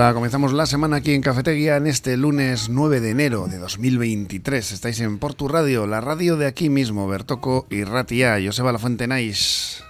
Hola, comenzamos la semana aquí en Cafetería en este lunes 9 de enero de 2023. Estáis en Portu Radio, la radio de aquí mismo, Bertoco y Ratia, Joseba La Fuente Nice.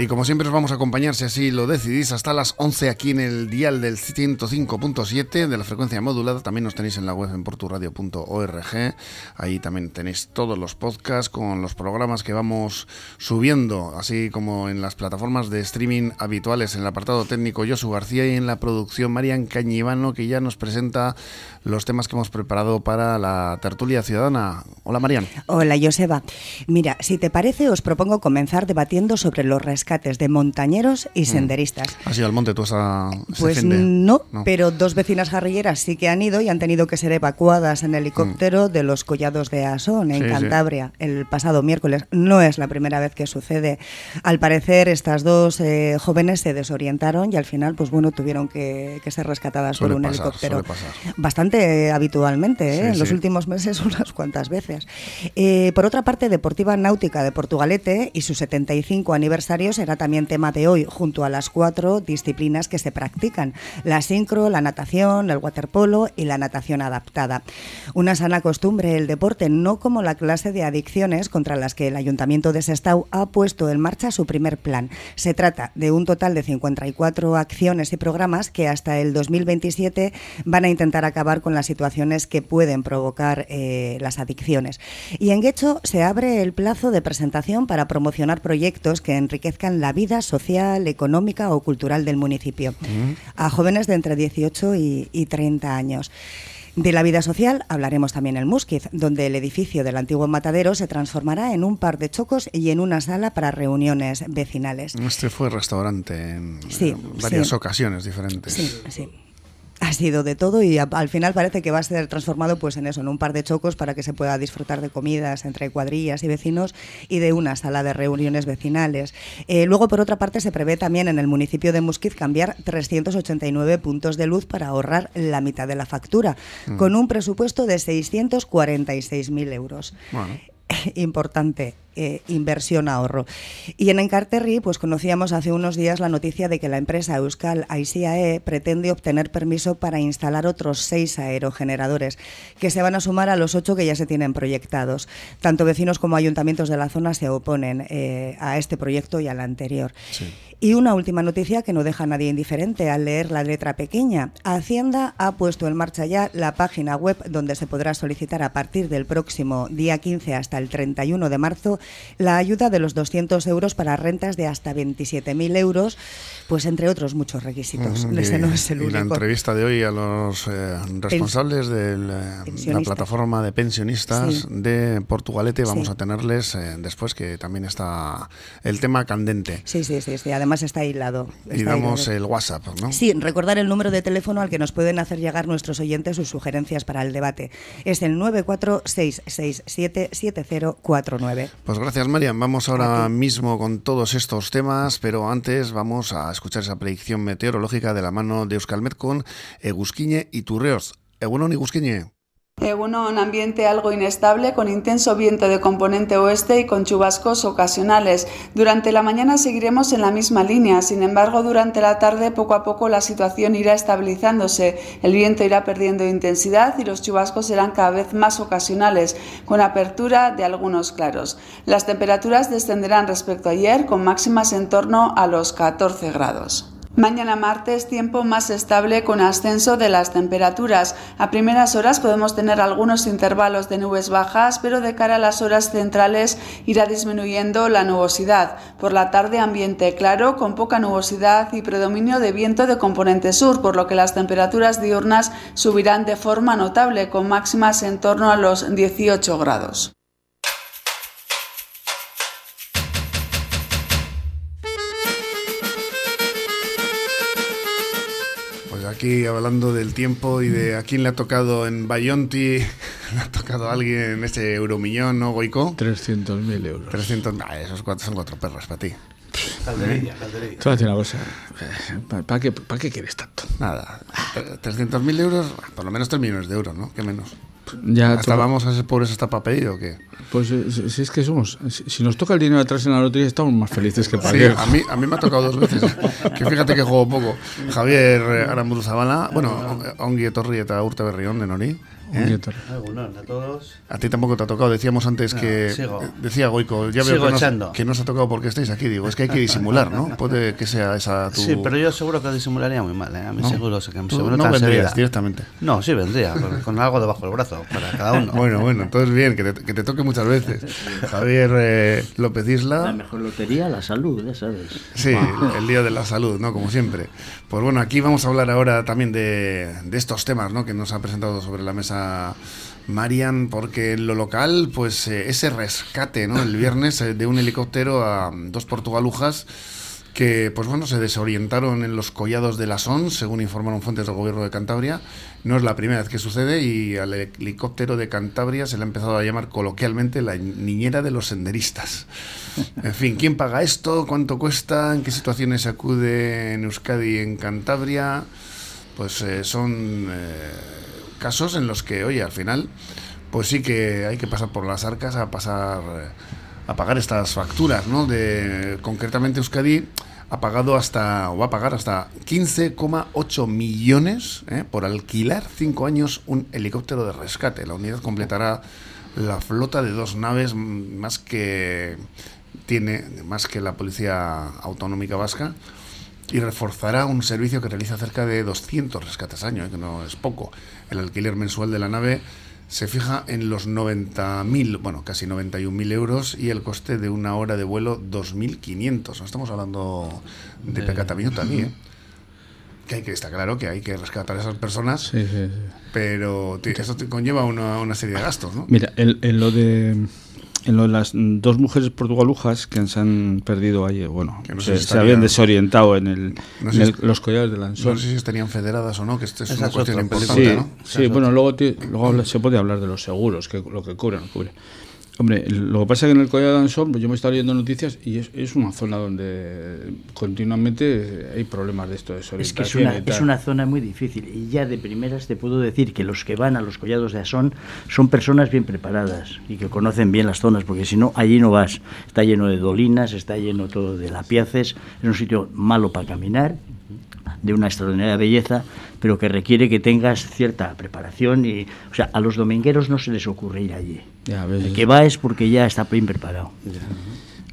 Y como siempre os vamos a acompañar, si así lo decidís, hasta las 11 aquí en el dial del 105.7 de la frecuencia modulada. También nos tenéis en la web en porturadio.org. Ahí también tenéis todos los podcasts con los programas que vamos subiendo, así como en las plataformas de streaming habituales, en el apartado técnico Josu García y en la producción Marian Cañivano, que ya nos presenta los temas que hemos preparado para la tertulia ciudadana. Hola Marian. Hola Joseba. Mira, si te parece, os propongo comenzar debatiendo sobre los rescates de montañeros y mm. senderistas. ¿Has ido al monte tú esa, Pues no, pero dos vecinas jarrilleras sí que han ido y han tenido que ser evacuadas en helicóptero mm. de los collados de Asón, en Cantabria, el pasado miércoles. No es la primera vez que sucede. Al parecer, estas dos eh, jóvenes se desorientaron y al final, pues bueno, tuvieron que, ser rescatadas por un helicóptero. Bastante habitualmente, ¿eh? en los últimos meses unas cuantas veces. Eh, por otra parte, Deportiva Náutica de Portugalete y su 75 aniversario será también tema de hoy, junto a las cuatro disciplinas que se practican, la sincro, la natación, el waterpolo y la natación adaptada. Una sana costumbre el deporte, no como la clase de adicciones contra las que el Ayuntamiento de Sestao ha puesto en marcha su primer plan. Se trata de un total de 54 acciones y programas que hasta el 2027 van a intentar acabar con las situaciones que pueden provocar eh, las adicciones. Y en Guecho se abre el plazo de presentación para promocionar proyectos que enriquezcan la vida social, económica o cultural del municipio a jóvenes de entre 18 y, 30 años. De la vida social hablaremos también en Musquiz, donde el edificio del antiguo matadero se transformará en un par de chocos y en una sala para reuniones vecinales. Este fue restaurante en varias ocasiones diferentes. Sí, sí ha sido de todo y al final parece que va a ser transformado pues en eso, en un par de chocos para que se pueda disfrutar de comidas entre cuadrillas y vecinos y de una sala de reuniones vecinales. Eh, luego, por otra parte, se prevé también en el municipio de Musquiz cambiar 389 puntos de luz para ahorrar la mitad de la factura, mm. con un presupuesto de 646.000 euros. Importante. Eh, inversión ahorro. Y en Encarterri, pues conocíamos hace unos días la noticia de que la empresa Euskal ICAE pretende obtener permiso para instalar otros seis aerogeneradores, que se van a sumar a los ocho que ya se tienen proyectados. Tanto vecinos como ayuntamientos de la zona se oponen eh, a este proyecto y al anterior. Y una última noticia que no deja a nadie indiferente al leer la letra pequeña. Hacienda ha puesto en marcha ya la página web donde se podrá solicitar a partir del próximo día 15 hasta el 31 de marzo la ayuda de los 200 euros para rentas de hasta 27.000 euros, pues entre otros muchos requisitos. Ese no es el único. la entrevista de hoy a los eh, responsables de la, plataforma de pensionistas de Portugalete, vamos a tenerles eh, después que también está el tema candente. Sí, sí, sí, sí. además está aislado. y damos el WhatsApp, ¿no? Sí, recordar el número de teléfono al que nos pueden hacer llegar nuestros oyentes sus sugerencias para el debate. Es el 946677049. Pues gracias, Marian. Vamos ahora mismo con todos estos temas, pero antes vamos a escuchar esa predicción meteorológica de la mano de Euskalmet con Egusquiñe y Turreos. Egunon, Egusquiñe. Eh, uno, un ambiente algo inestable con intenso viento de componente oeste y con chubascos ocasionales. Durante la mañana seguiremos en la misma línea, sin embargo durante la tarde poco a poco la situación irá estabilizándose, el viento irá perdiendo intensidad y los chubascos serán cada vez más ocasionales, con apertura de algunos claros. Las temperaturas descenderán respecto a ayer con máximas en torno a los 14 grados. Mañana martes tiempo más estable con ascenso de las temperaturas. A primeras horas podemos tener algunos intervalos de nubes bajas, pero de cara a las horas centrales irá disminuyendo la nubosidad. Por la tarde ambiente claro con poca nubosidad y predominio de viento de componente sur, por lo que las temperaturas diurnas subirán de forma notable con máximas en torno a los 18 grados. Aquí hablando del tiempo y de a quién le ha tocado en Bayonti, le ha tocado a alguien ese euromillón, ¿no, Goico? 300.000 euros. 300, esos cuatro son cuatro perros para ti. Calderilla, calderilla. Te voy a decir una cosa. Eh, ¿Para qué, ¿Para qué quieres tanto? Nada. 300.000 euros, por lo menos 3 millones de euros, ¿no? ¿Qué menos? Ya ¿Hasta vamos a ser pobres hasta para pedir o qué? Pues eh, si es que somos, si nos toca el dinero atrás en la lotería estamos más felices que para sí, a mí, a mí me ha tocado dos veces, que fíjate que juego poco. Javier Aramburu Zabala, bueno, Ongi Torri eta Urte Berrión de Nori, ¿Eh? a todos. A ti tampoco te ha tocado. Decíamos antes que. Decía Goico, ya veo que, nos, que no os ha tocado porque estáis aquí. Digo, es que hay que disimular, ¿no? Puede que sea esa tu. Sí, pero yo seguro que disimularía muy mal. ¿eh? A mí seguro que me No vendrías directamente. No, sí vendría, con, algo debajo del brazo para cada uno. bueno, bueno, entonces bien, que te, que te toque muchas veces. Javier eh, López Isla. La mejor lotería, la salud, ya sabes. Sí, el día de la salud, ¿no? Como siempre. Pues bueno, aquí vamos a hablar ahora también de, de estos temas, ¿no? Que nos ha presentado sobre la mesa. Marian, porque en lo local, pues eh, ese rescate, ¿no? El viernes eh, de un helicóptero a dos portugalujas que, pues bueno, se desorientaron en los collados de la Son, según informaron fuentes del gobierno de Cantabria. No es la primera vez que sucede y al helicóptero de Cantabria se le ha empezado a llamar coloquialmente la niñera de los senderistas. En fin, ¿quién paga esto? ¿Cuánto cuesta? ¿En qué situaciones acude en Euskadi y en Cantabria? Pues eh, son casos en los que, oye, al final, pues sí que hay que pasar por las arcas a pasar a pagar estas facturas, ¿no? De concretamente Euskadi ha pagado hasta o va a pagar hasta 15,8 millones ¿eh? por alquilar cinco años un helicóptero de rescate. La unidad completará la flota de dos naves más que tiene más que la policía autonómica vasca y reforzará un servicio que realiza cerca de 200 rescates año, ¿eh? que no es poco. El alquiler mensual de la nave se fija en los 90.000, bueno, casi 91.000 euros y el coste de una hora de vuelo 2.500. No estamos hablando de, pecata minuta aquí, ¿eh? Que hay que está claro que hay que rescatar a esas personas, sí, sí, sí. pero eso te conlleva una, una, serie de gastos, ¿no? Mira, en lo de en lo de las dos mujeres portugalujas que se han perdido ahí, bueno, se, habían desorientado en, el, los collares de Lanzón. No sé si estarían federadas o no, que esto es una cuestión importante, sí, ¿no? Sí, bueno, luego, luego se puede hablar de los seguros, que lo que cubren, cubre. Hombre, lo que pasa es que en el Collado de Ansón, pues yo me he estado leyendo noticias y es, es, una zona donde continuamente hay problemas de esto de Es que es una, es una zona muy difícil y ya de primeras te puedo decir que los que van a los collados de Asón son personas bien preparadas y que conocen bien las zonas, porque si no, allí no vas. Está lleno de dolinas, está lleno todo de lapiaces, es un sitio malo para caminar, de una extraordinaria belleza, pero que requiere que tengas cierta preparación y, o sea, a los domingueros no se les ocurre ir allí. El que va es porque ya está bien preparado.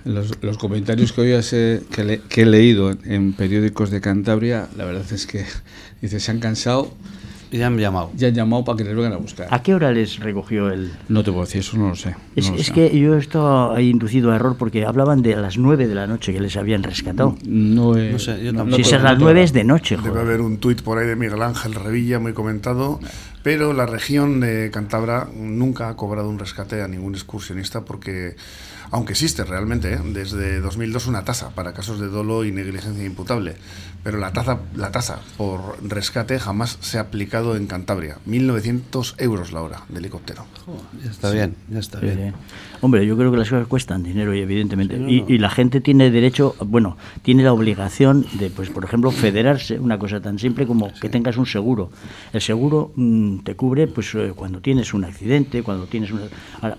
Los, comentarios que hoy que, que, he leído en periódicos de Cantabria, la verdad es que dice se han cansado ya han llamado. Ya han llamado para que les vengan a buscar. ¿A qué hora les recogió el...? No te puedo decir, eso no lo sé. es, que yo esto he inducido a error porque hablaban de las 9 de la noche que les habían rescatado. No, sé, yo Si es a las 9 es de noche, joder. Debe haber un tuit por ahí de Miguel Ángel Revilla muy comentado, pero la región de Cantabria nunca ha cobrado un rescate a ningún excursionista porque aunque existe realmente ¿eh? desde 2002 una tasa para casos de dolo y negligencia imputable, pero la tasa, la tasa por rescate jamás se ha aplicado en Cantabria, 1.900 euros la hora de helicóptero. ya está bien, ya está bien. Hombre, yo creo que las cosas cuestan dinero y evidentemente, y, la gente tiene derecho, bueno, tiene la obligación de, pues por ejemplo, federarse, una cosa tan simple como que tengas un seguro. El seguro mm, te cubre pues eh, cuando tienes un accidente, cuando tienes una...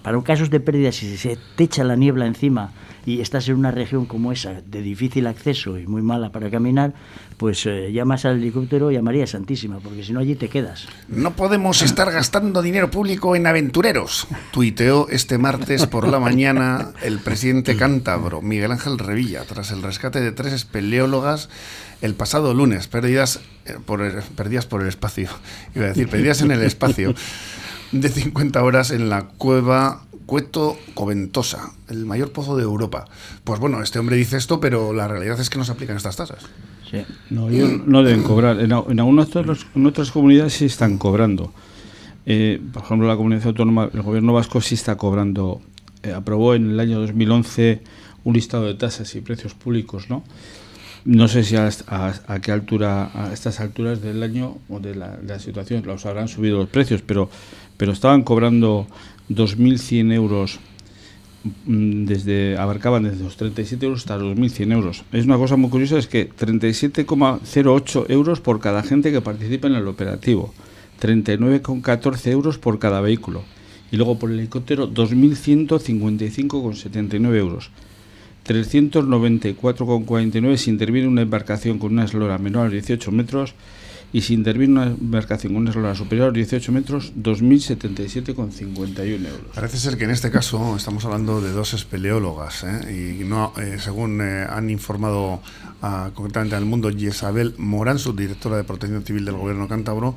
para casos de pérdida, si se te echa la niebla encima y estás en una región como esa, de difícil acceso y muy mala para caminar, pues eh, llamas al helicóptero y a María Santísima, porque si no allí te quedas. No podemos estar gastando dinero público en aventureros, tuiteó este martes por la mañana el presidente cántabro, Miguel Ángel Revilla, tras el rescate de tres espeleólogas el pasado lunes, perdidas eh, por perdidas por el espacio, iba a decir, perdidas en el espacio, de 50 horas en la cueva Cueto Coventosa, el mayor pozo de Europa. Pues bueno, este hombre dice esto, pero la realidad es que no se aplican estas tasas. Sí. No, no deben cobrar. En, algunas en otras comunidades sí están cobrando. Eh, por ejemplo, la comunidad autónoma, el gobierno vasco sí está cobrando. Eh, aprobó en el año 2011 un listado de tasas y precios públicos, ¿no? No sé si a, qué altura, a estas alturas del año o de la, de la situación, los habrán subido los precios, pero, pero estaban cobrando 2.100 euros mm, desde abarcaban desde los 37 euros hasta los 2.100 euros. Es una cosa muy curiosa, es que 37,08 euros por cada gente que participa en el operativo. 39,14 euros por cada vehículo. Y luego por el helicóptero 2.155,79 euros. 394,49 si interviene una embarcación con una eslora menor a 18 metros y si interviene una embarcación con una eslora superior a 18 metros, 2.077,51 euros. Parece ser que en este caso estamos hablando de dos espeleólogas ¿eh? y no, eh, según eh, han informado a, concretamente al mundo Isabel Morán, subdirectora de Protección Civil del Gobierno cántabro,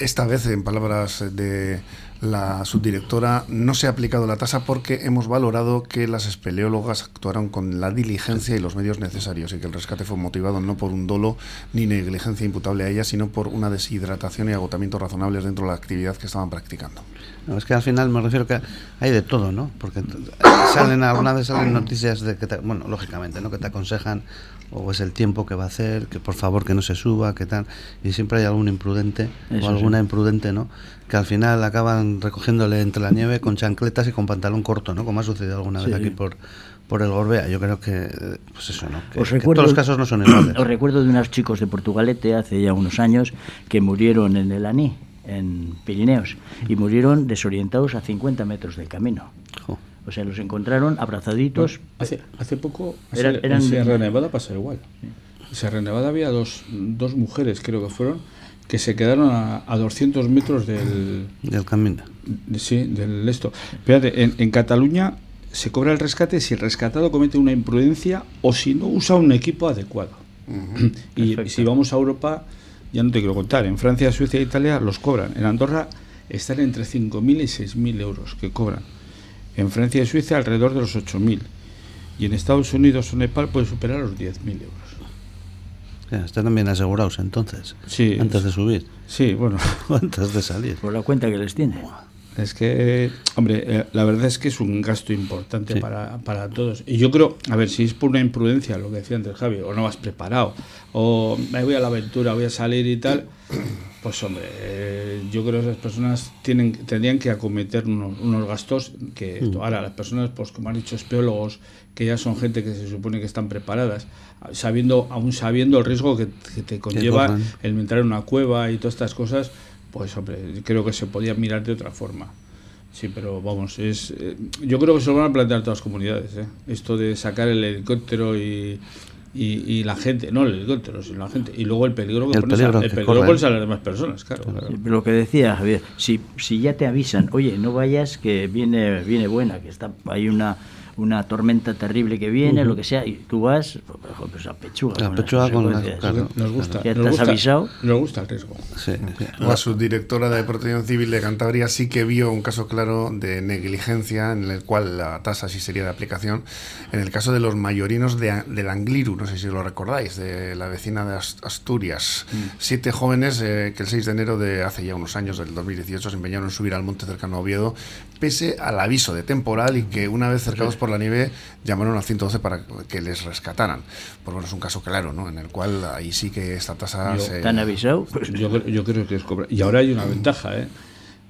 esta vez en palabras de la subdirectora, no se ha aplicado la tasa porque hemos valorado que las espeleólogas actuaron con la diligencia y los medios necesarios y que el rescate fue motivado no por un dolo ni negligencia imputable a ellas, sino por una deshidratación y agotamiento razonables dentro de la actividad que estaban practicando. No, es que al final me refiero que hay de todo, ¿no? Porque salen alguna vez salen noticias de que, te, bueno, lógicamente, ¿no? Que te aconsejan o es el tiempo que va a hacer, que por favor que no se suba, que tal, y siempre hay algún imprudente o alguna imprudente, ¿no? Que al final acaban recogiéndole entre la nieve con chancletas y con pantalón corto, ¿no? Como ha sucedido alguna vez aquí por por el Gorbea. Yo creo que, pues eso, ¿no? Que, recuerdo, todos los casos no son iguales. Os recuerdo de unos chicos de Portugalete hace ya unos años que murieron en el Aní, en Pirineos, y murieron desorientados a 50 metros del camino. O sea, los encontraron abrazaditos. hace, hace poco, eran, en Sierra Nevada pasó igual. En Sierra Nevada había dos, dos mujeres, creo que fueron, que se quedaron a, a 200 metros del... Del camino. Sí, del esto. Fíjate, en, en Cataluña se cobra el rescate si el rescatado comete una imprudencia o si no usa un equipo adecuado. y, y, si vamos a Europa, ya no te quiero contar, en Francia, Suecia e Italia los cobran. En Andorra están entre 5.000 y 6.000 euros que cobran. En Francia y Suiza alrededor de los 8.000. Y en Estados Unidos o Nepal puede superar los 10.000 euros. Están también asegurados entonces, sí, antes de subir. Sí, bueno. antes de salir. Por la cuenta que les tiene. Es que, hombre, eh, la verdad es que es un gasto importante Sí. para, para todos. Y yo creo, a ver, si es por una imprudencia, lo que decía antes Javi, o no vas preparado, o me voy a la aventura, voy a salir y tal, pues hombre, eh, yo creo que esas personas tienen, tendrían que acometer unos, unos gastos que esto. Ahora, las personas, pues como han dicho, espeólogos, que ya son gente que se supone que están preparadas, sabiendo, aún sabiendo el riesgo que, que te conlleva el entrar en una cueva y todas estas cosas, pues hombre, creo que se podía mirar de otra forma. Sí, pero vamos, es, eh, yo creo que se lo van a plantear todas las comunidades, ¿eh? esto de sacar el helicóptero y, y, y la gente, no el helicóptero, sino la gente, y luego el peligro que El pones peligro a, el que peligro pones a las demás personas, claro. claro. Lo que decía Javier, si, si ya te avisan, oye, no vayas que viene, viene buena, que está hay una, una tormenta terrible que viene, lo que sea, y tú vas, pues, a pechuga. A con las pechuga con las- claro. Nos gusta, Ya nos te has gusta, avisado. nos gusta el riesgo. Sí, sí. La subdirectora de Protección Civil de Cantabria sí que vio un caso claro de negligencia en el cual la tasa sí sería de aplicación. En el caso de los mayorinos de, del Angliru, no sé si lo recordáis, de la vecina de Ast- Asturias. Siete jóvenes eh, que el 6 de enero de hace ya unos años, del 2018, se empeñaron en subir al monte cercano a Oviedo, pese al aviso de temporal y que una vez cercados por la nieve llamaron al 112 para que les rescataran. Pues bueno, es un caso claro, ¿no? En el cual ahí sí que esta tasa Yo- se... ¿Te han avisado? Pues Yo, creo- yo creo que es cobra. Y ahora hay una ventaja, ¿eh?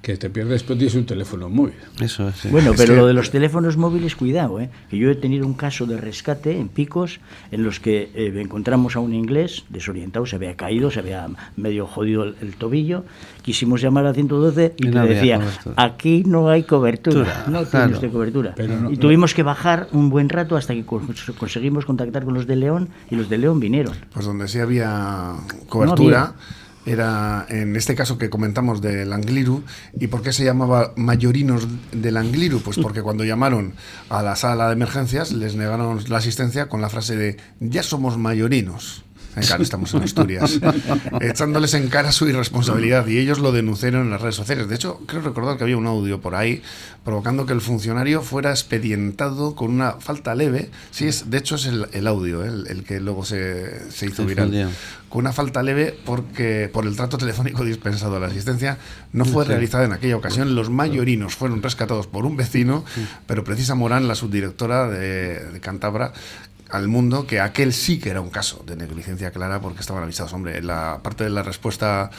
Que te pierdes, pero tienes un teléfono móvil. Eso es. sí. Bueno, Es pero que- lo de los teléfonos móviles, cuidado, ¿eh? que yo he tenido un caso de rescate en Picos en los que eh, encontramos a un inglés desorientado, se había caído, se había medio jodido el, el tobillo, quisimos llamar al 112 y, Y no le decía, cobertura. aquí no hay cobertura, no tiene claro. usted cobertura. Pero no- y tuvimos que bajar un buen rato hasta que cons- conseguimos contactar con los de León y los de León vinieron. Pues donde sí había cobertura era en este caso que comentamos del Angliru. ¿Y por qué se llamaba Mayorinos del Angliru? Pues porque cuando llamaron a la sala de emergencias les negaron la asistencia con la frase de ya somos mayorinos. Eh, Claro, estamos en Asturias. Echándoles en cara su irresponsabilidad y ellos lo denunciaron en las redes sociales. De hecho, creo recordar que había un audio por ahí provocando que el funcionario fuera expedientado con una falta leve. Sí, es, de hecho es el, el audio, eh, el, el que luego se, se hizo viral. Con una falta leve porque por el trato telefónico dispensado a la asistencia no fue Sí. realizada en aquella ocasión. Los mayorinos fueron rescatados por un vecino, pero precisa Morán, la subdirectora de, de Cantabra, al mundo que aquel sí que era un caso de negligencia clara porque estaban avisados. Hombre, la parte de la respuesta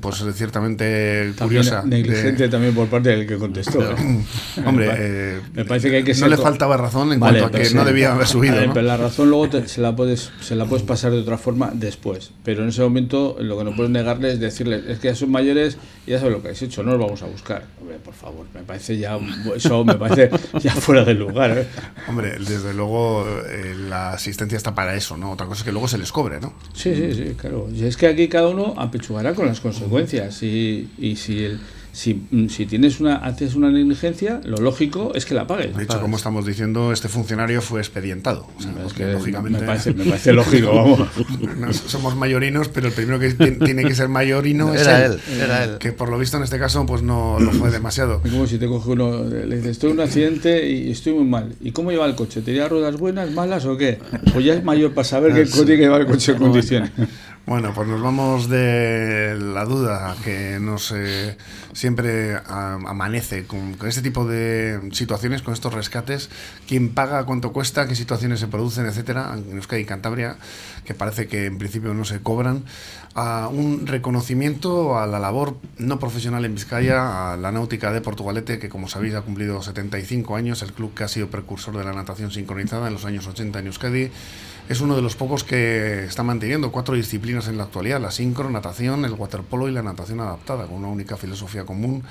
pues ciertamente curiosa. Negligente también por parte del que contestó. ¿eh? Hombre, eh, me parece que hay que no le faltaba razón en cuanto a que no debía haber subido. Pero la razón luego se, la puedes, se la puedes pasar de otra forma después. Pero en ese momento lo que no puedes negarle es decirle, es que ya son mayores y ya sabes lo que has hecho, no los vamos a buscar. Hombre, por favor, me parece ya, eso me parece ya fuera del lugar. ¿eh? Hombre, desde luego la asistencia está para eso, ¿no? Otra cosa es que luego se les cobre, ¿no? Sí, sí, sí, claro. Y es que aquí cada uno apechugará con las consecuencias. Y, y si el si, mm, si tienes una, haces una negligencia, lo lógico es que la pagues. De hecho, como estamos diciendo, este funcionario fue expedientado. lógicamente... me, parece, lógico, vamos. somos mayorinos, pero el primero que tiene que ser mayorino es él, Era él. Que por lo visto en este caso pues no, lo fue demasiado. Es como si te coge uno, le dices, estoy en un accidente y estoy muy mal. ¿Y cómo lleva el coche? ¿Tenía ruedas buenas, malas o qué? Pues ya es mayor para saber que tiene que llevar el coche en condiciones. Bueno, pues nos vamos de la duda que nos eh, siempre amanece con, este tipo de situaciones, con estos rescates, quién paga, cuánto cuesta, qué situaciones se producen, etcétera, en Euskadi y Cantabria, que parece que en principio no se cobran, a un reconocimiento a la labor no profesional en Vizcaya, a la náutica de Portugalete, que como sabéis ha cumplido 75 años, el club que ha sido precursor de la natación sincronizada en los años 80 en Euskadi. Es uno de los pocos que está manteniendo cuatro disciplinas en la actualidad, la sincro, natación, el waterpolo y la natación adaptada, con una única filosofía común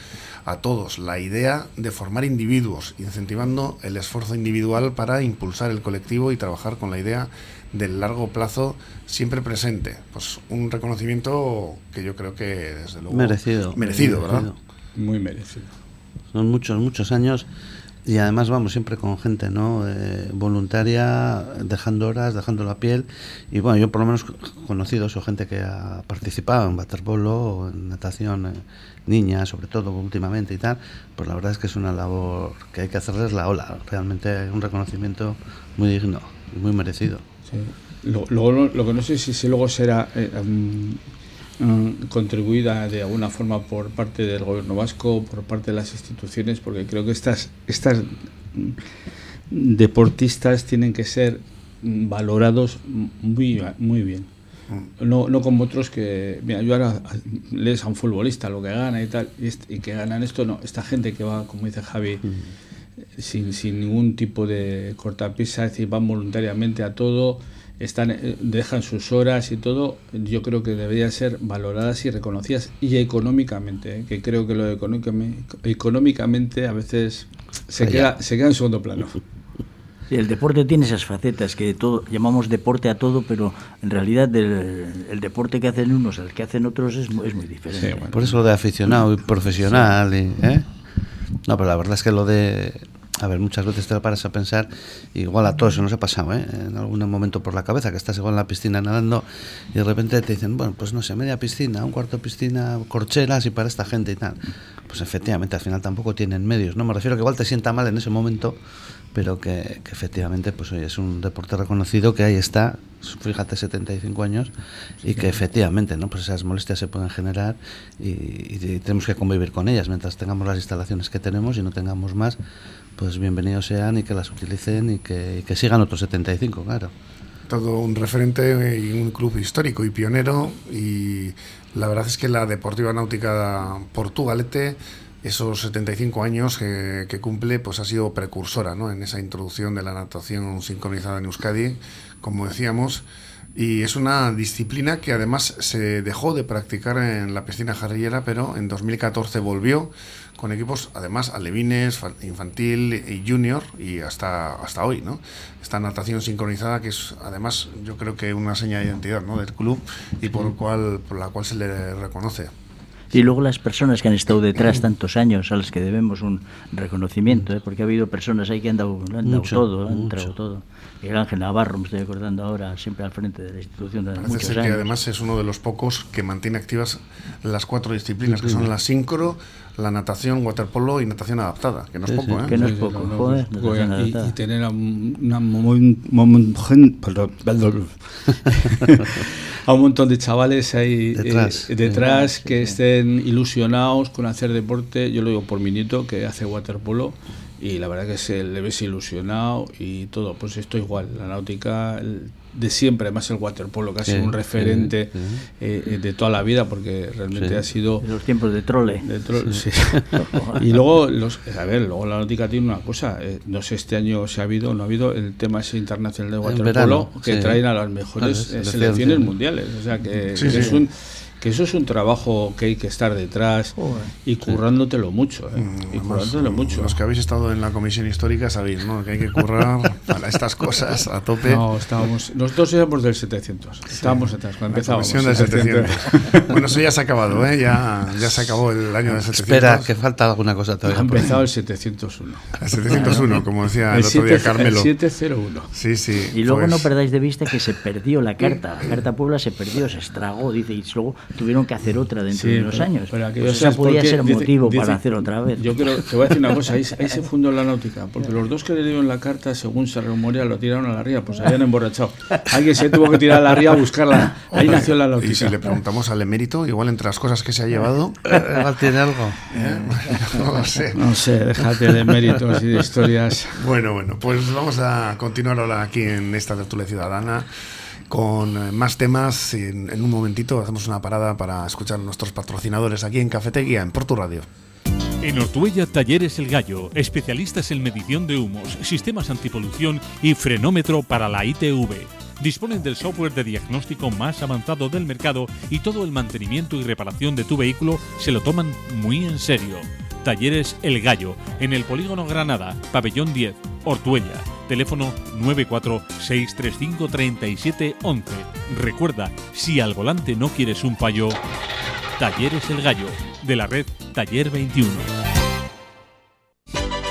a todos, la idea de formar individuos, incentivando el esfuerzo individual para impulsar el colectivo y trabajar con la idea del largo plazo siempre presente. Pues un reconocimiento que yo creo que desde luego merecido, merecido, ¿verdad? Muy merecido. Son muchos, muchos años y además vamos siempre con gente no eh, voluntaria dejando horas dejando la piel y bueno yo por lo menos conocido soy gente que ha participado en waterpolo o en natación eh, niña sobre todo últimamente y tal pues la verdad es que es una labor que hay que hacerles la ola realmente un reconocimiento muy digno y muy merecido Luego, lo, que no sé si, si luego será eh, Mm, contribuida de alguna forma por parte del gobierno vasco, por parte de las instituciones, porque creo que estas, estas mm, deportistas tienen que ser mm, valorados muy, muy bien. No, no como otros que, mira, yo ahora lees a un futbolista lo que gana y tal, y, que ganan esto, no, esta gente que va, como dice Javi, sin, sin ningún tipo de cortapisa, es decir, van voluntariamente a todo, están, eh, dejan sus horas y todo, yo creo que deberían ser valoradas y reconocidas y económicamente, ¿eh? que creo que lo económicamente, económicamente a veces se queda, se queda en segundo plano. el deporte tiene esas facetas que todo llamamos deporte a todo, pero en realidad el, deporte que hacen unos al que hacen otros es, es muy diferente. Por eso lo de aficionado y profesional. Y, ¿eh? No, pero la verdad es que lo de a ver, muchas veces te lo paras a pensar, igual a todos se nos ha pasado, ¿eh? en algún momento por la cabeza, que estás igual en la piscina nadando y de repente te dicen, bueno, pues no sé, media piscina, un cuarto de piscina, corcheras y para esta gente y tal. Pues efectivamente, al final tampoco tienen medios, ¿no? Me refiero que igual te sienta mal en ese momento, pero que, efectivamente, pues es un deporte reconocido que ahí está, fíjate, 75 años, y que efectivamente, ¿no? Pues esas molestias se pueden generar y, y tenemos que convivir con ellas mientras tengamos las instalaciones que tenemos y no tengamos más pues bienvenidos sean y que las utilicen y que, sigan otros 75, claro. Todo un referente y un club histórico y pionero y la verdad es que la Deportiva Náutica Portugalete esos 75 años que, cumple, pues ha sido precursora ¿no? en esa introducción de la natación sincronizada en Euskadi, como decíamos, y es una disciplina que además se dejó de practicar en la piscina jarrillera, pero en 2014 volvió con equipos además alevines, infantil y junior y hasta, hasta hoy, ¿no? Esta natación sincronizada que es además yo creo que una seña de identidad ¿no? del club y por, cual, por la cual se le reconoce. Y luego las personas que han estado detrás tantos años a las que debemos un reconocimiento, ¿eh? porque ha habido personas ahí que han dado, han dado todo, han entregado todo. Miguel Ángel Navarro, me estoy acordando ahora, siempre al frente de la institución de muchos años. que además es uno de los pocos que mantiene activas las cuatro disciplinas, que son la sincro, la natación, waterpolo y natación adaptada, que no es poco, ¿eh? Que no es poco, joder. y, tener a una, a un montón de chavales ahí detrás, eh, detrás que estén ilusionados con hacer deporte. Yo lo digo por mi nieto que hace waterpolo y la verdad que se le ves ilusionado y todo. Pues esto igual, la náutica de siempre, además el waterpolo, que ha sido un referente eh, de toda la vida, porque realmente ha sido... los tiempos de trole. y luego, los, a ver, luego la náutica tiene una cosa, eh, no sé, este año se ha habido, no ha habido el tema ese internacional de waterpolo, que traen a las mejores selecciones mundiales. O sea, que es un que eso es un trabajo que hay que estar detrás y currándotelo mucho. ¿eh? Mm, y currándotelo mucho. Los que habéis estado en la comisión histórica sabéis ¿no? que hay que currar para estas cosas a tope. No, estábamos, nosotros éramos del 700. Estábamos atrás, cuando empezábamos. Comisión del 700. bueno, eso ya se ha acabado, ¿eh? ya, ya se acabó el año del 700. Espera, que falta alguna cosa todavía. Ha empezado el 701. El 701, como decía el, otro día Carmelo. El 701. Sí, sí. Y luego no pues perdáis de vista que se perdió la carta. La carta Puebla se perdió, se estragó, dice, y luego tuvieron que hacer otra dentro de unos años. Pero pues esa podía ser motivo para hacer otra vez. Yo creo, te voy a decir una cosa, ahí, se fundó la náutica, porque los dos que le dieron la carta, según se rumorea, lo tiraron a la ría, pues habían emborrachado. Alguien se tuvo que tirar a la ría a buscarla. Ahí nació la náutica. Y si le preguntamos al emérito, igual entre las cosas que se ha llevado... Tiene algo. ¿Eh? No lo sé. No sé, déjate de méritos y de historias. Bueno, bueno, pues vamos a continuar ahora aquí en esta tertulia ciudadana con eh, más temas. En, un momentito hacemos una parada para escuchar a nuestros patrocinadores aquí en Cafetería, en Porto Radio. En Ortuella Talleres El Gallo, especialistas en medición de humos, sistemas antipolución y frenómetro para la ITV. Disponen del software de diagnóstico más avanzado del mercado y todo el mantenimiento y reparación de tu vehículo se lo toman muy en serio. Talleres El Gallo, en el Polígono Granada, Pabellón 10, Ortuella. Teléfono 946353711. Recuerda, si al volante no quieres un payo, Talleres El Gallo, de la red Taller 21.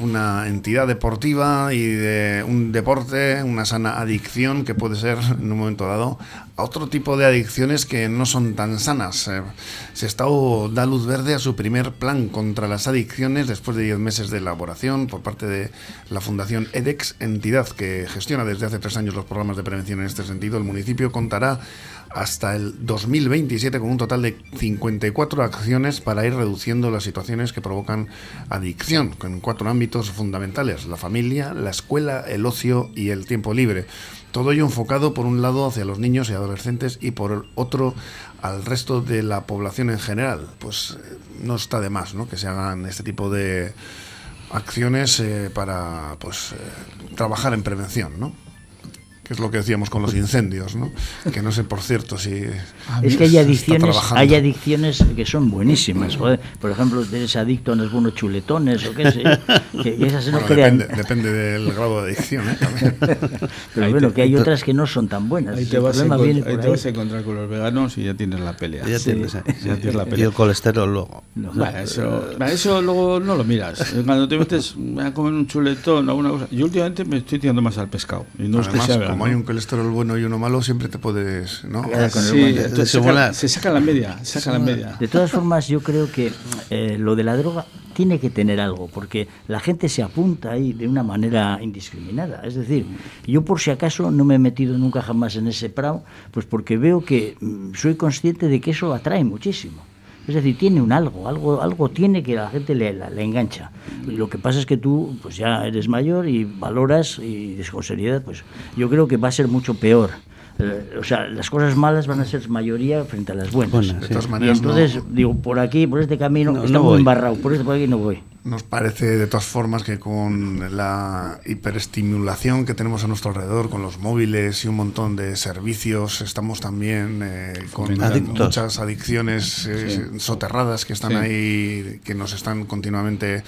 Una entidad deportiva y de un deporte, una sana adicción que puede ser en un momento dado a otro tipo de adicciones que no son tan sanas. Eh, se está da luz verde a su primer plan contra las adicciones después de 10 meses de elaboración por parte de la Fundación EDEX, entidad que gestiona desde hace tres años los programas de prevención en este sentido. El municipio contará hasta el 2027 con un total de 54 acciones para ir reduciendo las situaciones que provocan adicción, en cuatro ámbitos fundamentales, la familia, la escuela, el ocio y el tiempo libre. Todo ello enfocado por un lado hacia los niños y adolescentes y por otro al resto de la población en general. Pues eh, no está de más ¿no? que se hagan este tipo de acciones eh, para pues, eh, trabajar en prevención. ¿no? Es lo que decíamos con los incendios, ¿no? Que no sé, por cierto, si... Es que hay adicciones, hay adicciones que son buenísimas. Por ejemplo, eres adicto a unos buenos chuletones o qué sé. Que esas no depende, depende, del grado de adicción, ¿eh? Pero bueno, que hay otras que no son tan buenas. Ahí te, vas, a encontrar con los veganos y ya tienes la pelea. Ya, tienes, la pelea. Y el colesterol luego. eso, eso luego no lo miras. Cuando te metes a comer un chuletón o alguna cosa... Yo últimamente me estoy tirando más al pescado. Y no Además, es que sea como hay un colesterol bueno y uno malo, siempre te puedes, ¿no? Sí, se, saca, la media, saca la media. De todas formas, yo creo que eh, lo de la droga tiene que tener algo, porque la gente se apunta ahí de una manera indiscriminada. Es decir, yo por si acaso no me he metido nunca jamás en ese prado, pues porque veo que mm, soy consciente de que eso atrae muchísimo. Es decir, tiene un algo, algo, algo tiene que la gente le, le, engancha. Y lo que pasa es que tú pues ya eres mayor y valoras y con seriedad, pues yo creo que va a ser mucho peor. Eh, o sea, las cosas malas van a ser mayoría frente a las buenas. y entonces, digo, por aquí, por este camino, no, estamos embarrados, por este por aquí no voy. Nos parece de todas formas que con la hiperestimulación que tenemos a nuestro alrededor, con los móviles y un montón de servicios, estamos también eh, con muchas adicciones eh, soterradas que están ahí, que nos están continuamente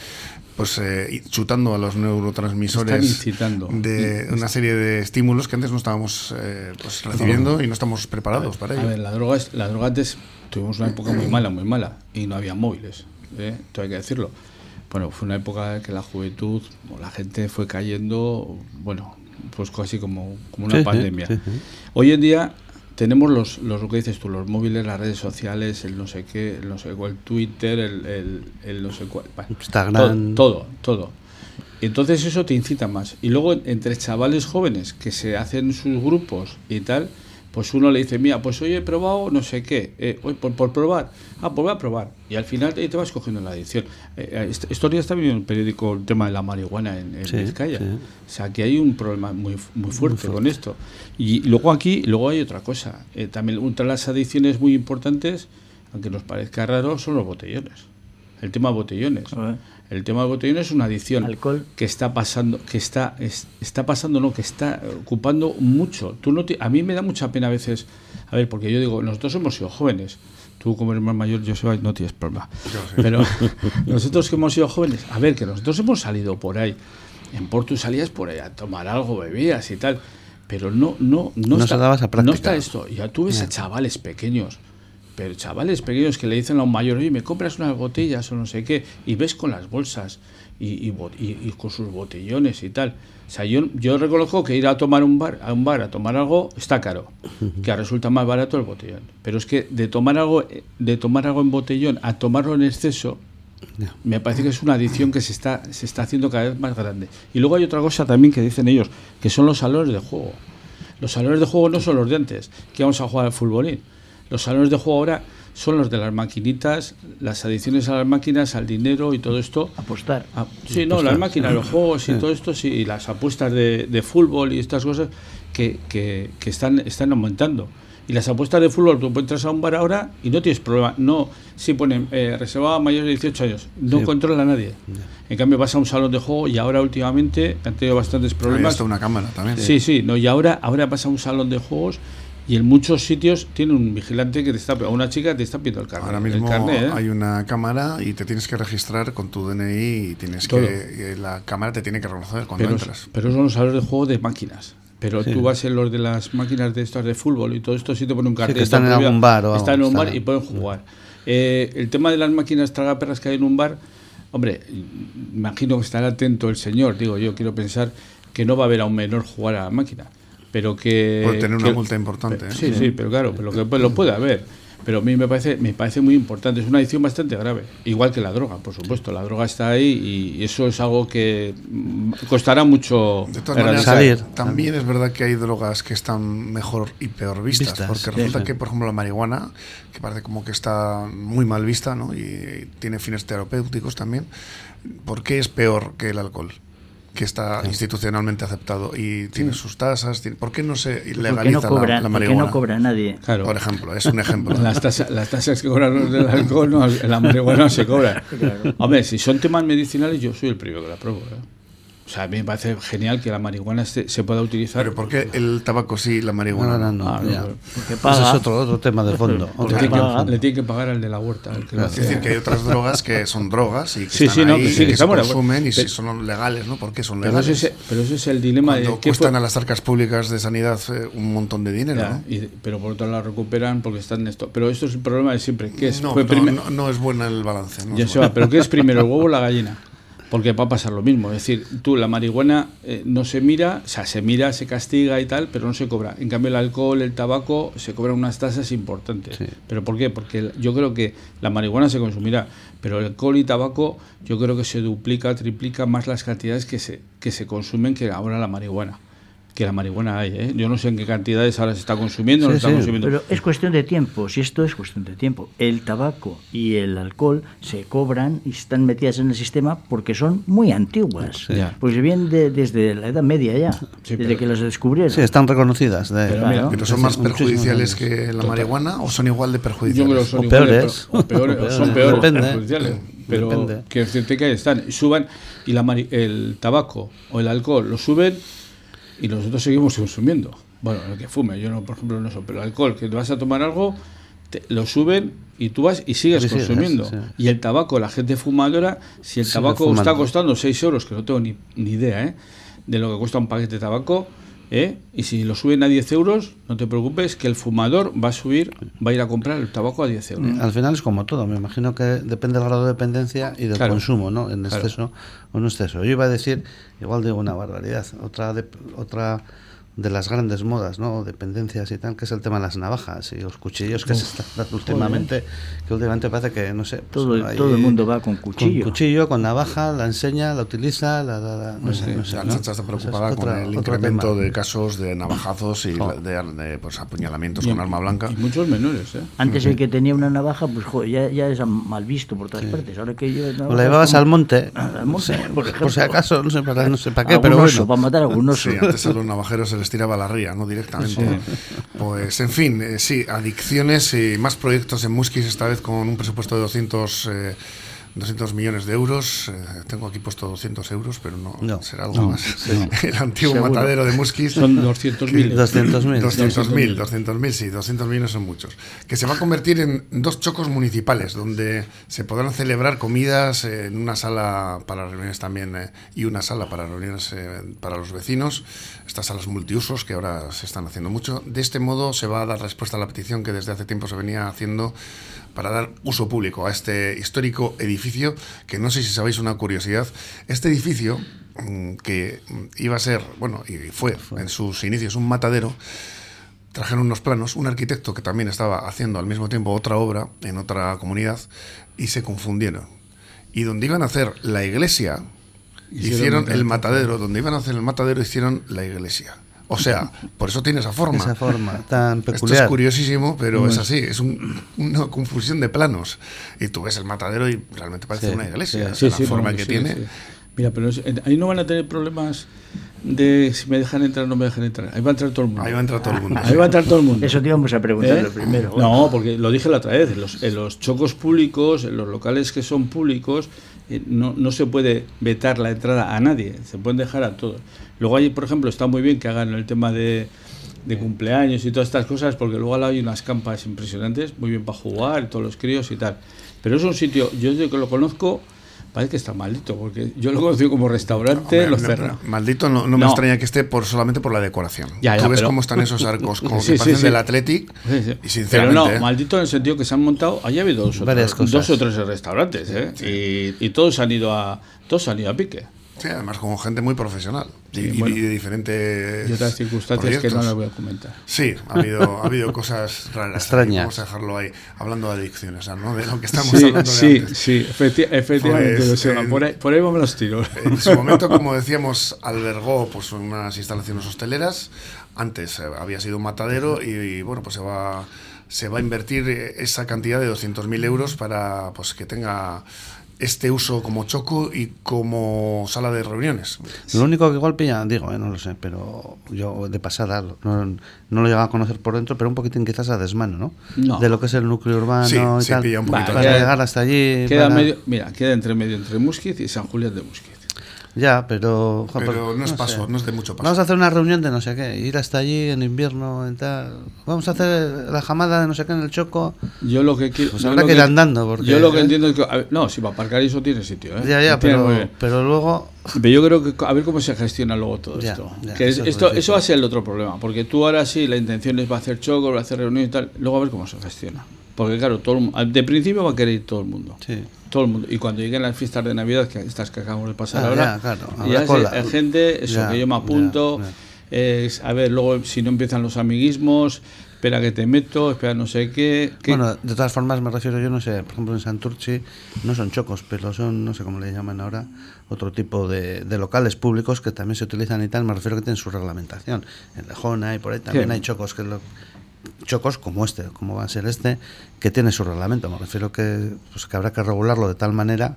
pues eh, chutando a los neurotransmisores de una serie de estímulos que antes no estábamos pues, recibiendo y no estamos preparados para ello. A ver, la droga, es, la droga antes tuvimos una época muy mala, muy mala, y no había móviles, ¿eh? hay que decirlo. Bueno, fue una época en que la juventud, la gente fue cayendo, bueno, pues casi como, como una pandemia. Hoy en día tenemos los, los, lo que dices tú, los móviles, las redes sociales, el no sé qué, el no sé cuál, Twitter, el, el, no sé cuál. Instagram. Todo, todo, Entonces eso te incita más. Y luego entre chavales jóvenes que se hacen sus grupos y tal, pues uno le dice, mira, pues hoy he probado no sé qué, eh, hoy por, por, probar, ah, pues voy a probar. Y al final te, te vas cogiendo la adicción. Eh, eh estos días está viendo en el periódico el tema de la marihuana en, en Vizcaya. O sea, que hay un problema muy, muy, fuerte, con esto. Y luego aquí, luego hay otra cosa. Eh, también de las adicciones muy importantes, aunque nos parezca raro, son los botellones. El tema de botellones. El tema del botellón es una adicción Alcohol. que está pasando, que está, está pasando, no, que está ocupando mucho. Tú no a mí me da mucha pena a veces, a ver, porque yo digo, nosotros hemos sido jóvenes. Tú como eres más mayor, yo soy, no tienes problema. Pero nosotros que hemos sido jóvenes, a ver, que nosotros hemos salido por ahí. En Porto salías por ahí a tomar algo, bebías y tal. Pero no, no, no, está, no está esto. Ya tú ves a chavales pequeños pero chavales pequeños que le dicen a un mayor, oye, me compras unas botellas o no sé qué, y ves con las bolsas y, y, con sus botellones y tal. O sea, yo, yo reconozco que ir a tomar un bar, a un bar a tomar algo está caro, que resulta más barato el botellón. Pero es que de tomar algo, de tomar algo en botellón a tomarlo en exceso, me parece que es una adicción que se está, se está haciendo cada vez más grande. Y luego hay otra cosa también que dicen ellos, que son los salones de juego. Los salones de juego no son los de antes, que vamos a jugar al futbolín los salones de juego ahora son los de las maquinitas, las adiciones a las máquinas, al dinero y todo esto. Apostar. Ah, sí, no, las máquinas, los juegos y todo esto, sí, y las apuestas de, fútbol y estas cosas que, que, están, están aumentando. Y las apuestas de fútbol, tú entras a un bar ahora y no tienes problema. No, si ponen eh, reservado a mayores de 18 años, no controla a nadie. En cambio, vas a un salón de juego y ahora últimamente han tenido bastantes problemas. Ahí una cámara también. Sí, sí, no, y ahora, ahora vas a un salón de juegos y en muchos sitios tiene un vigilante que te está, o una chica te está pidiendo el carnet. Ahora mismo ¿eh? hay una cámara y te tienes que registrar con tu DNI y tienes que la cámara te tiene que reconocer cuando pero, entras. Pero son los salones de juego de máquinas. Pero tú vas en los de las máquinas de estas de fútbol y todo esto sí te pone un carnet. que están en algún bar o Están en un bar y pueden jugar. Eh, el tema de las máquinas tragaperras que hay en un bar, hombre, imagino que estará atento el señor. Digo, yo quiero pensar que no va a ver a un menor jugar a la máquina pero que... Puede tener una multa importante. ¿eh? Sí, sí, pero claro, pero lo, que, lo puede haber. Pero a mí me parece, me parece muy importante, es una adicción bastante grave, igual que la droga, por supuesto, la droga está ahí y eso es algo que mm, costará mucho de todas maneras, salir. También es verdad que hay drogas que están mejor y peor vistas, porque resulta que, por ejemplo, la marihuana, que parece como que está muy mal vista ¿no? y tiene fines terapéuticos también, ¿por qué es peor que el alcohol? Que está institucionalmente aceptado y tiene sus tasas. ¿Por qué no se legaliza la, la, marihuana? ¿Por qué no cobra nadie? Por ejemplo, es un ejemplo. las, tasas, las tasas que cobran los del alcohol, no, la marihuana no se cobra. Hombre, si son temas medicinales, yo soy el primero que la pruebo. ¿eh? O sea, a mí me parece genial que la marihuana se, se pueda utilizar. Pero ¿por qué el tabaco sí la marihuana no? No, no, ah, Porque paga. es otro, otro tema de fondo. Le tiene, que, le tiene, que, pagar al de la huerta. es decir, que hay otras drogas que son drogas y que sí, están sí, no, ahí, sí, que, se consumen y si son legales, ¿no? ¿Por qué son legales? Pero ese, pero ese es el dilema Cuando de que cuestan a las arcas públicas de sanidad eh, un montón de dinero, ¿no? Y, pero por otro lado la recuperan porque están en esto. Pero esto es el problema de siempre. ¿Qué es? No, no, no, es bueno el balance. ya se va, pero ¿qué es primero, el huevo o la gallina? Porque va a pasar lo mismo. Es decir, tú la marihuana eh, no se mira, o sea, se mira, se castiga y tal, pero no se cobra. En cambio, el alcohol, el tabaco, se cobran unas tasas importantes. ¿Pero por qué? Porque yo creo que la marihuana se consumirá, pero el alcohol y tabaco yo creo que se duplica, triplica más las cantidades que se, que se consumen que ahora la marihuana que la marihuana hay. ¿eh? Yo no sé en qué cantidades ahora se está consumiendo no se está consumiendo. Pero es cuestión de tiempo, si esto es cuestión de tiempo. El tabaco y el alcohol se cobran y están metidas en el sistema porque son muy antiguas. Pues vienen desde la Edad Media ya, desde que las descubrieron. Sí, están reconocidas. Pero, son más perjudiciales que la marihuana o son igual de perjudiciales. Yo creo son o peores. O peores, son peores perjudiciales. pero depende. que decirte que ahí están. Suban y la el tabaco o el alcohol lo suben y nosotros seguimos consumiendo. Bueno, el que fume, yo no, por ejemplo, no eso, pero el alcohol, que te vas a tomar algo, te- lo suben y tú vas y sigues Sí, consumiendo. sí. Y el tabaco, la gente fumadora, si el tabaco está costando 6 euros, que no tengo ni, ni idea, ¿eh? de lo que cuesta un paquete de tabaco, ¿eh? y si lo suben a 10 euros, no te preocupes, que el fumador va a subir, va a ir a comprar el tabaco a 10 euros. Al final es como todo, me imagino que depende del grado de dependencia y del Claro. consumo, ¿no? En Claro. exceso o no exceso. Yo iba a decir, igual digo una barbaridad, otra de, otra de las grandes modas, ¿no? Dependencias y tal, que es el tema de las navajas y los cuchillos que se están dando últimamente, que últimamente parece que, no sé... pues Todo, hay- todo el mundo va con cuchillo. Con cuchillo, con navaja, la enseña, la utiliza, la, la- la- no sé, no sé. La ¿no? Está preocupada es con otra- el otro incremento tema. de casos de navajazos y Jo. de, de, pues, apuñalamientos Y- con arma blanca. Y muchos menores, ¿eh? Antes el que tenía una navaja, pues joder, ya, ya es mal visto por todas partes. Ahora que yo O la llevabas al monte, Al monte, Sí, por por, si acaso, no sé para, no sé para qué, pero bueno. para matar a algún oso. Sí, antes a los navajeros se les tiraba la ría, ¿no? Directamente. Pues, en fin, eh, sí, adicciones y más proyectos en Muskis, esta vez con un presupuesto de 200, eh, 200 millones de euros. Eh, tengo aquí puesto 200 euros, pero no, No. será algo No, más. sí. El antiguo Seguro. matadero de Muskis. Son 200.000. 200.000. 200.000, 200.000, sí, 200 millones son muchos. Que se va a convertir en dos chocos municipales, donde se podrán celebrar comidas eh, en una sala para reuniones también eh, y una sala para reuniones eh, para los vecinos, estas salas multiusos que ahora se están haciendo mucho. De este modo se va a dar respuesta a la petición que desde hace tiempo se venía haciendo para dar uso público a este histórico edificio, que no sé si sabéis una curiosidad, este edificio mm, que iba a ser, bueno, y fue en sus inicios un matadero, trajeron unos planos, un arquitecto que también estaba haciendo al mismo tiempo otra obra en otra comunidad y se confundieron. Y donde iban a hacer la iglesia, Hicieron hicieron el matadero, donde iban a hacer el matadero, hicieron la iglesia. O sea, por eso tiene esa forma. Esa forma tan Esto peculiar. es curiosísimo, pero es así, es un- una confusión de planos. Y tú ves el matadero y realmente parece Sí, una iglesia, Sí, la sí, forma no, que sí, tiene. sí. Mira, pero es- eh, ahí no van a tener problemas de si me dejan entrar o no me dejan entrar. Ahí va a entrar todo el mundo. Ahí va a entrar todo el mundo. Ahí va a entrar todo el mundo. Eso te íbamos a preguntar ¿Eh? primero. No, porque lo dije la otra vez, en los, en los chocos públicos, en los locales que son públicos, eh, no, no se puede vetar la entrada a nadie, se pueden dejar a todos. Luego ahí, por ejemplo, está muy bien que hagan el tema de, de cumpleaños y todas estas cosas, porque luego hay unas campas impresionantes, muy bien para jugar, todos los críos y tal. Pero es un sitio, yo desde que lo conozco, parece que está maldito, porque yo lo conocí como restaurante, Hombre, lo no- cerra. Maldito, no, no me No. extraña que esté por, solamente por la decoración. Ya, ya, Tú ves pero- cómo están esos arcos, como Sí, que sí, parecen sí. del Athletic. Sí, sí. Y Pero sinceramente. no, ¿eh? maldito en el sentido que se han montado, ahí ha habido dos o, Varias tres, cosas. dos o tres restaurantes, ¿eh? Y, y todos han ido a todos han ido a pique. Sí, además con gente muy profesional y, Sí, y- bueno. y de diferentes. Y otras circunstancias que no las voy a comentar. Sí, ha habido, ha habido cosas raras. Extrañas. Vamos a dejarlo ahí, hablando de adicciones, ¿no? De lo que estamos Sí, hablando de sí, antes. sí, efecti- efectivamente, Pues, lo sé, en- por, ahí, por ahí vamos los tiros. En su momento, como decíamos, albergó pues unas instalaciones hosteleras. Antes eh, había sido un matadero y, y, bueno, pues se va se va a invertir esa cantidad de 200.000 euros para pues que tenga este uso como choco y como sala de reuniones. Lo único que igual pilla, digo, eh, no lo sé, pero yo de pasada no, no lo he llegado a conocer por dentro, pero un poquitín quizás a desmano, ¿no? No. De lo que es el núcleo urbano Sí, y sí, tal. pilla un poquito. para Queda- llegar hasta allí. Queda para- medio, mira, queda entre medio entre Musquiz y San Julián de Musquiz. Ya, pero... jo, Pero no es sé. paso, no es de mucho paso. Vamos a hacer una reunión de no sé qué, ir hasta allí en invierno y tal. Vamos a hacer la jamada de no sé qué en el Choco. Yo lo que quiero. Pues habrá lo que ir andando, porque, yo lo que ¿eh? entiendo es que. a ver, no, si para aparcar eso tiene sitio, ¿eh? Ya, ya, pero, pero luego... Pero yo creo que a ver cómo se gestiona luego todo Ya, esto. ya, que es- eso esto, va a ser el otro problema, porque tú ahora sí la intención es va a hacer chocos, va a hacer reuniones y tal, luego a ver cómo se gestiona. Porque claro, todo el mu- de principio va a querer ir todo el mundo. Sí. Todo el mundo. Y cuando lleguen las fiestas de Navidad, que estas que acabamos de pasar Ah, ahora, ya, claro, ya cola. hay gente, eso Ya, que yo me apunto, es, a ver, luego si no empiezan los amiguismos, espera que te meto, espera no sé qué. Bueno, de todas formas me refiero, yo no sé, por ejemplo en Santurchi no son chocos, pero son, no sé cómo le llaman ahora, otro tipo de, de locales públicos que también se utilizan y tal, me refiero que tienen su reglamentación. En Lejona y por ahí también Sí. hay chocos que lo- chocos como este, como va a ser este, que tiene su reglamento. Me refiero que, pues, que habrá que regularlo de tal manera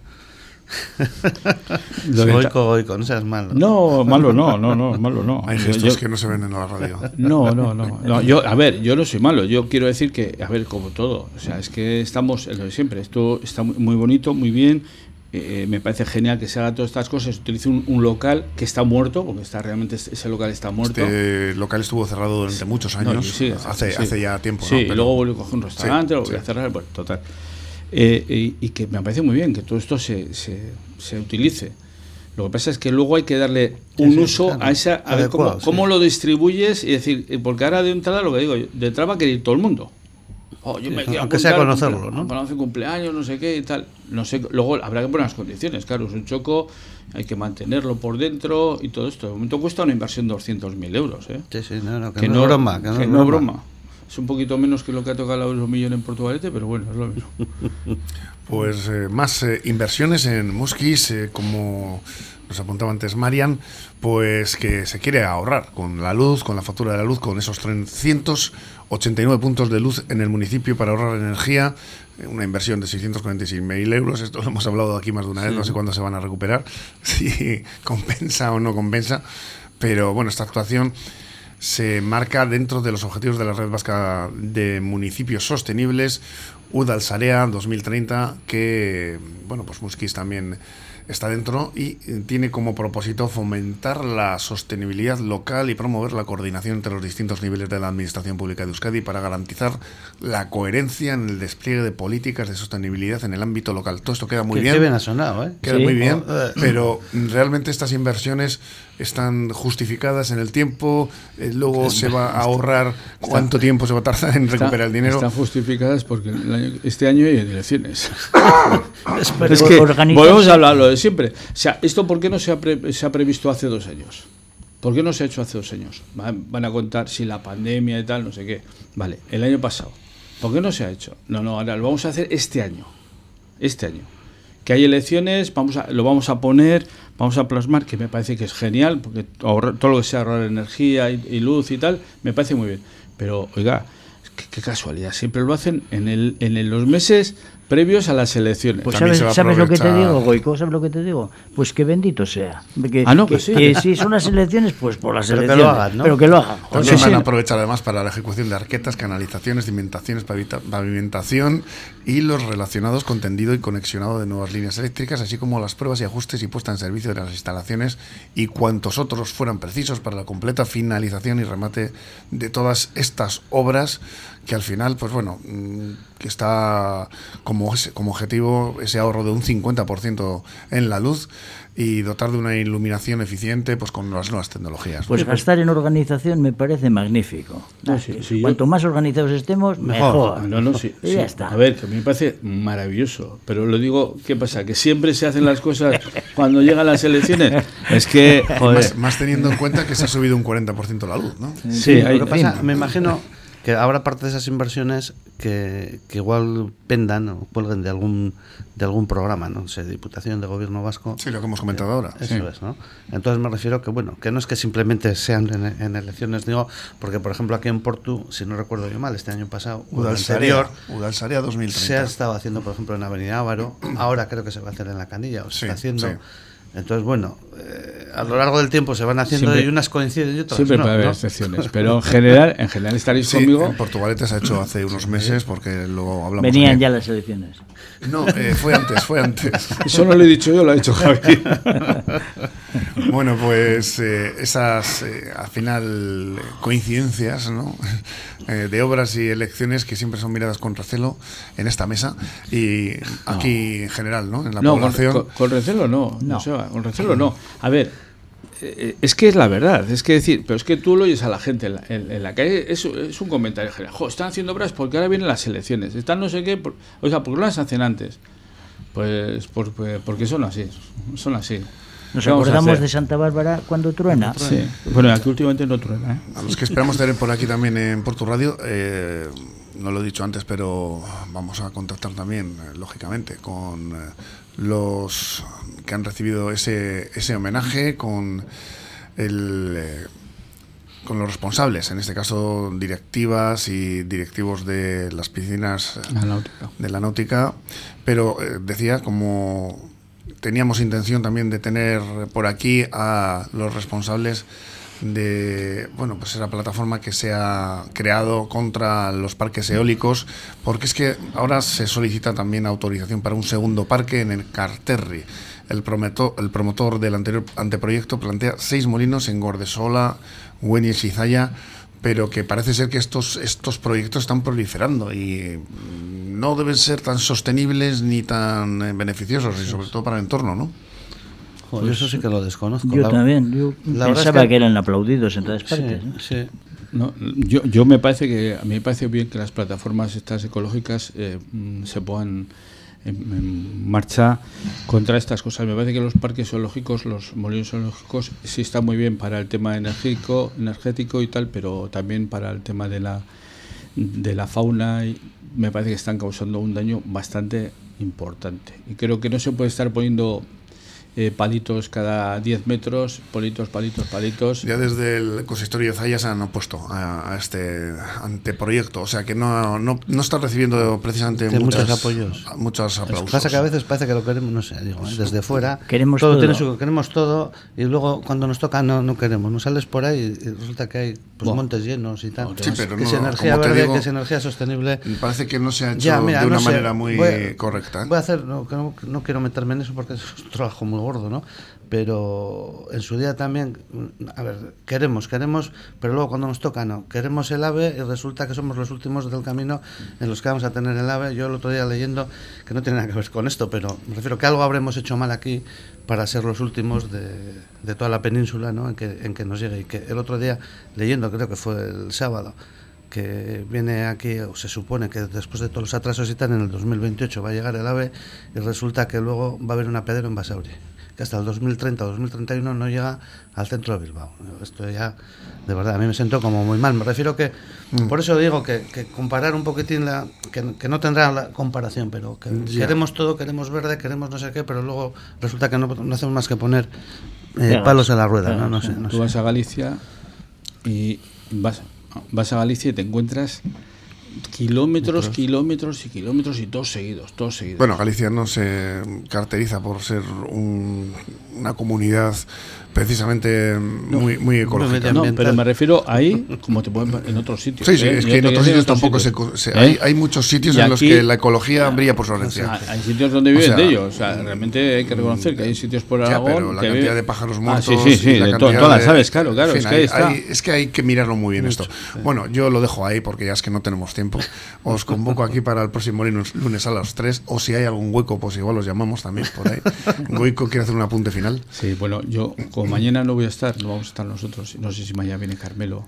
Goico, goico, no seas malo. No, malo no, no, no, malo no. Hay gestos que no se ven en la radio. No, no, no, no. Yo, a ver, yo no soy malo. Yo quiero decir que, a ver, como todo. O sea, es que estamos en lo de siempre. Esto está muy bonito, muy bien. Eh, me parece genial que se haga todas estas cosas. Utilice un, local que está muerto, porque está realmente ese local está muerto. Este local estuvo cerrado durante muchos años. sí, hace, hace ya tiempo. Sí, y luego volvió a coger un restaurante, lo volvió a cerrar. Bueno, total. Eh, y, que me parece muy bien que todo esto se, se, se, utilice. Lo que pasa es que luego hay que darle un uso a esa. A ver cómo, cómo, lo distribuyes y decir, eh, porque ahora de entrada lo que digo, de entrada va a querer ir todo el mundo. Oh, yo me aunque sea conocerlo, ¿no? Para hacer cumpleaños, no sé qué y tal. No sé, luego habrá que poner las condiciones. Claro, es un choco, hay que mantenerlo por dentro y todo esto. De momento cuesta una inversión de 200.000 euros. ¿eh? Sí, sí, no, no, que, no, es broma. Que no, broma. Es un poquito menos que lo que ha tocado la Euromillón en Portugalete, pero bueno, es lo mismo. Pues eh, más eh, inversiones en Muskis, eh, como nos apuntaba antes Marian, pues que se quiere ahorrar con la luz, con la factura de la luz, con esos 389 puntos de luz en el municipio para ahorrar energía, una inversión de 646.000 euros, esto lo hemos hablado aquí más de una vez, no sé cuándo se van a recuperar, si compensa o no compensa, pero bueno, esta actuación se marca dentro de los objetivos de la Red Vasca de Municipios Sostenibles, UDAL-SAREA 2030, que, bueno, pues Muskis también está dentro y tiene como propósito fomentar la sostenibilidad local y promover la coordinación entre los distintos niveles de la Administración Pública de Euskadi para garantizar la coherencia en el despliegue de políticas de sostenibilidad en el ámbito local. Todo esto queda muy bien. bien ha sonado, ¿eh? Queda muy bien, oh, eh. pero realmente estas inversiones están justificadas en el tiempo, eh, luego se va a ahorrar cuánto tiempo se va a tardar en recuperar el dinero. Están justificadas porque este año hay elecciones. es que volvemos a hablarlo siempre. O sea, ¿esto por qué no se ha, se ha previsto hace dos años? ¿Por qué no se ha hecho hace dos años? Van, a contar si la pandemia y tal, no sé qué. Vale, el año pasado. ¿Por qué no se ha hecho? No, no, ahora lo vamos a hacer este año. Este año. Que hay elecciones, vamos a, lo vamos a poner vamos a plasmar, que me parece que es genial, porque todo lo que sea ahorrar energía y, luz y tal, me parece muy bien. Pero, oiga, qué, casualidad, siempre lo hacen en, el, en los meses previos a las elecciones. Pues sabes, lo que te digo, Goico, ¿sabes lo que te digo? Pues que bendito sea. Que, ah, no, que, sí. Que si son las elecciones, pues por las elecciones. Que lo hagan, ¿no? Pero que lo hagan. También van a aprovechar además para la ejecución de arquetas, canalizaciones, cimentaciones, pavimentación y los relacionados con tendido y conexionado de nuevas líneas eléctricas, así como las pruebas y ajustes y puesta en servicio de las instalaciones y cuantos otros fueran precisos para la completa finalización y remate de todas estas obras que al final, pues bueno, mm, que está como, como objetivo ese ahorro de un 50% en la luz y dotar de una iluminación eficiente pues con las nuevas tecnologías. Pues gastar en organización me parece magnífico. Cuanto más organizados estemos, mejor. No, no, sí, ya está. A ver, que me parece maravilloso, pero lo digo, ¿qué pasa? Que siempre se hacen las cosas cuando llegan las elecciones. Es que, Más, teniendo en cuenta que se ha subido un 40% la luz, ¿no? Sí, lo que pasa, me imagino que habrá parte de esas inversiones que, igual pendan o cuelguen de algún de algún programa, no sé, Diputación de Gobierno Vasco. Sí, lo que hemos comentado ahora. Eso es, ¿no? Entonces me refiero que, bueno, que no es que simplemente sean en, elecciones, digo, porque por ejemplo aquí en Portu, si no recuerdo yo mal, este año pasado, anterior, Udalsaria 2030. Se ha estado haciendo, por ejemplo, en Avenida Ávaro, ahora creo que se va a hacer en La Canilla, o se está haciendo. Entonces, bueno, eh, a lo largo del tiempo se van haciendo y unas coinciden y otras Siempre puede haber excepciones, pero en general, en general estaréis conmigo. En Portugalete se ha hecho hace unos meses porque lo hablamos. Venían ya las elecciones. No, eh, fue antes, fue antes. Eso no lo he dicho yo, lo ha dicho Javi. bueno, pues eh, esas, al final, coincidencias, ¿no? Eh, de obras y elecciones que siempre son miradas con recelo en esta mesa y aquí en general, ¿no? En la población. Con, recelo no, no. con recelo no. A ver, eh, es que es la verdad, es que decir, pero es que tú lo oyes a la gente en la, calle, es, es, un comentario general. están haciendo obras porque ahora vienen las elecciones, están no sé qué, o sea, ¿por qué no las hacen antes? Pues porque son así, son así. Nos acordamos de Santa Bárbara cuando truena. Sí. Bueno, aquí últimamente no truena. ¿eh? A los que esperamos tener por aquí también en Porto Radio, eh, no lo he dicho antes, pero vamos a contactar también, eh, lógicamente, con los que han recibido ese, ese homenaje, con el con los responsables, en este caso directivas y directivos de las piscinas de la náutica, pero decía como teníamos intención también de tener por aquí a los responsables de bueno pues esa plataforma que se ha creado contra los parques eólicos porque es que ahora se solicita también autorización para un segundo parque en el Carterri. El, prometo, el promotor del anterior anteproyecto plantea seis molinos en Gordesola, Güeñes y Zaya pero que parece ser que estos, estos proyectos están proliferando y no deben ser tan sostenibles ni tan eh, beneficiosos, y sobre todo para el entorno, ¿no? Joder, eso sí que lo desconozco. Yo también, yo pensaba que... eran aplaudidos en todas partes. Sí, ¿no? yo, yo me parece que a mí me parece bien que las plataformas estas ecológicas eh, mm, se puedan en, marcha contra estas cosas. Me parece que los parques zoológicos, los molinos zoológicos, sí están muy bien para el tema energético, energético y tal, pero también para el tema de la, de la fauna. Y me parece que están causando un daño bastante importante. Y creo que no se puede estar poniendo eh, palitos cada 10 metros, palitos, palitos, palitos. Ya desde el consistorio de Zayas han opuesto a, este anteproyecto, o sea que no, no, no está recibiendo precisamente muchos apoyos. Muchos aplausos. Pasa que a veces parece que lo queremos, no sé, digo, ¿eh? desde fuera. Queremos todo. Tiene queremos todo y luego cuando nos toca no, no queremos. Nos sales por ahí y resulta que hay pues, montes llenos y tal. Sí, pero que es energía verde, que es energía sostenible. Parece que no se ha hecho de una manera muy correcta. Voy a hacer, no, no quiero meterme en eso porque es un trabajo muy gordo, ¿no? Pero en su día también, a ver, queremos, queremos, pero luego cuando nos toca no. Queremos el AVE y resulta que somos los últimos del camino en los que vamos a tener el AVE. Yo el otro día leyendo, que no tiene nada que ver con esto, pero me refiero que algo habremos hecho mal aquí para ser los últimos de, toda la península ¿no? en, que, en que nos llegue. Y que el otro día leyendo, creo que fue el sábado, que viene aquí, o se supone que después de todos los atrasos y tal, en el 2028 va a llegar el AVE y resulta que luego va a haber una pedera en Basauri que hasta el 2030 o 2031 no llega al centro de Bilbao. Esto ya, de verdad, a mí me siento como muy mal. Me refiero que, mm. por eso digo que, comparar un poquitín, la, que, no tendrá la comparación, pero que queremos todo, queremos verde, queremos no sé qué, pero luego resulta que no, hacemos más que poner eh, palos en la rueda. ¿no? No sé, Tú vas a Galicia y vas, vas a Galicia y te encuentras kilómetros, kilómetros y kilómetros y todos seguidos, todos seguidos. Bueno, Galicia no se caracteriza por ser una comunidad precisamente muy, muy ecológica. No, pero me refiero ahí, como te pueden en otros sitios. Sí, sí, ¿eh? es que en otros sitios tampoco se, hay, hay, muchos sitios en los que la ecología brilla por su ausencia. Hay sitios donde viven de ellos, o sea, realmente hay que reconocer que hay sitios por Aragón. pero la cantidad de pájaros muertos. Ah, sí, sí, sí, de todas las aves, claro, claro. es, que hay, es que hay que mirarlo muy bien esto. Bueno, yo lo dejo ahí porque ya es que no tenemos tiempo. Os convoco aquí para el próximo lunes a las 3, o si hay algún hueco, pues igual los llamamos también por ahí. Goico quiere hacer un apunte final. Sí, bueno, yo mañana no voy a estar, no vamos a estar nosotros, no sé si mañana viene Carmelo,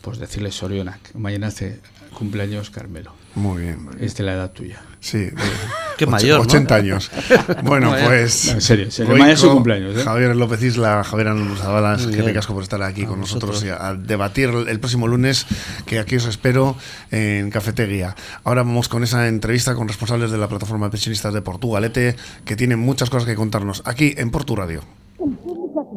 pues decirle Soriona, mañana hace cumpleaños Carmelo. Muy bien. Es de la edad tuya. Sí, Qué mayor. 80 años. Bueno, pues. en serio, mañana es su cumpleaños. ¿eh? Javier López Isla, Javier Zabalas, que ricasco por estar aquí con nosotros, y a debatir el próximo lunes, que aquí os espero en Cafetería. Ahora vamos con esa entrevista con responsables de la plataforma de pensionistas de Portugalete, que tienen muchas cosas que contarnos aquí en Portu Radio.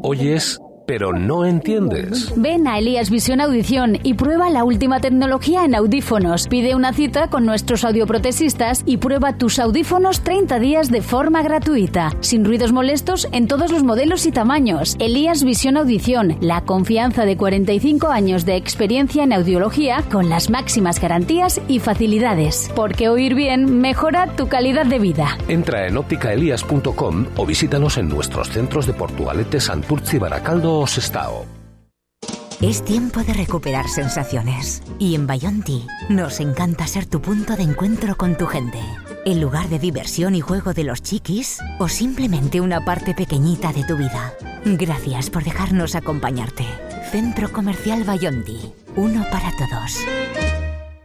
Oyes pero no entiendes. Ven a Elías Visión Audición y prueba la última tecnología en audífonos. Pide una cita con nuestros audioprotesistas y prueba tus audífonos 30 días de forma gratuita, sin ruidos molestos en todos los modelos y tamaños. Elías Visión Audición, la confianza de 45 años de experiencia en audiología con las máximas garantías y facilidades. Porque oír bien mejora tu calidad de vida. Entra en ópticaelías.com o visítanos en nuestros centros de Portugalete, Santurci, Baracaldo es tiempo de recuperar sensaciones. Y en Bayonti nos encanta ser tu punto de encuentro con tu gente. El lugar de diversión y juego de los chiquis o simplemente una parte pequeñita de tu vida. Gracias por dejarnos acompañarte. Centro Comercial Bayonti. Uno para todos.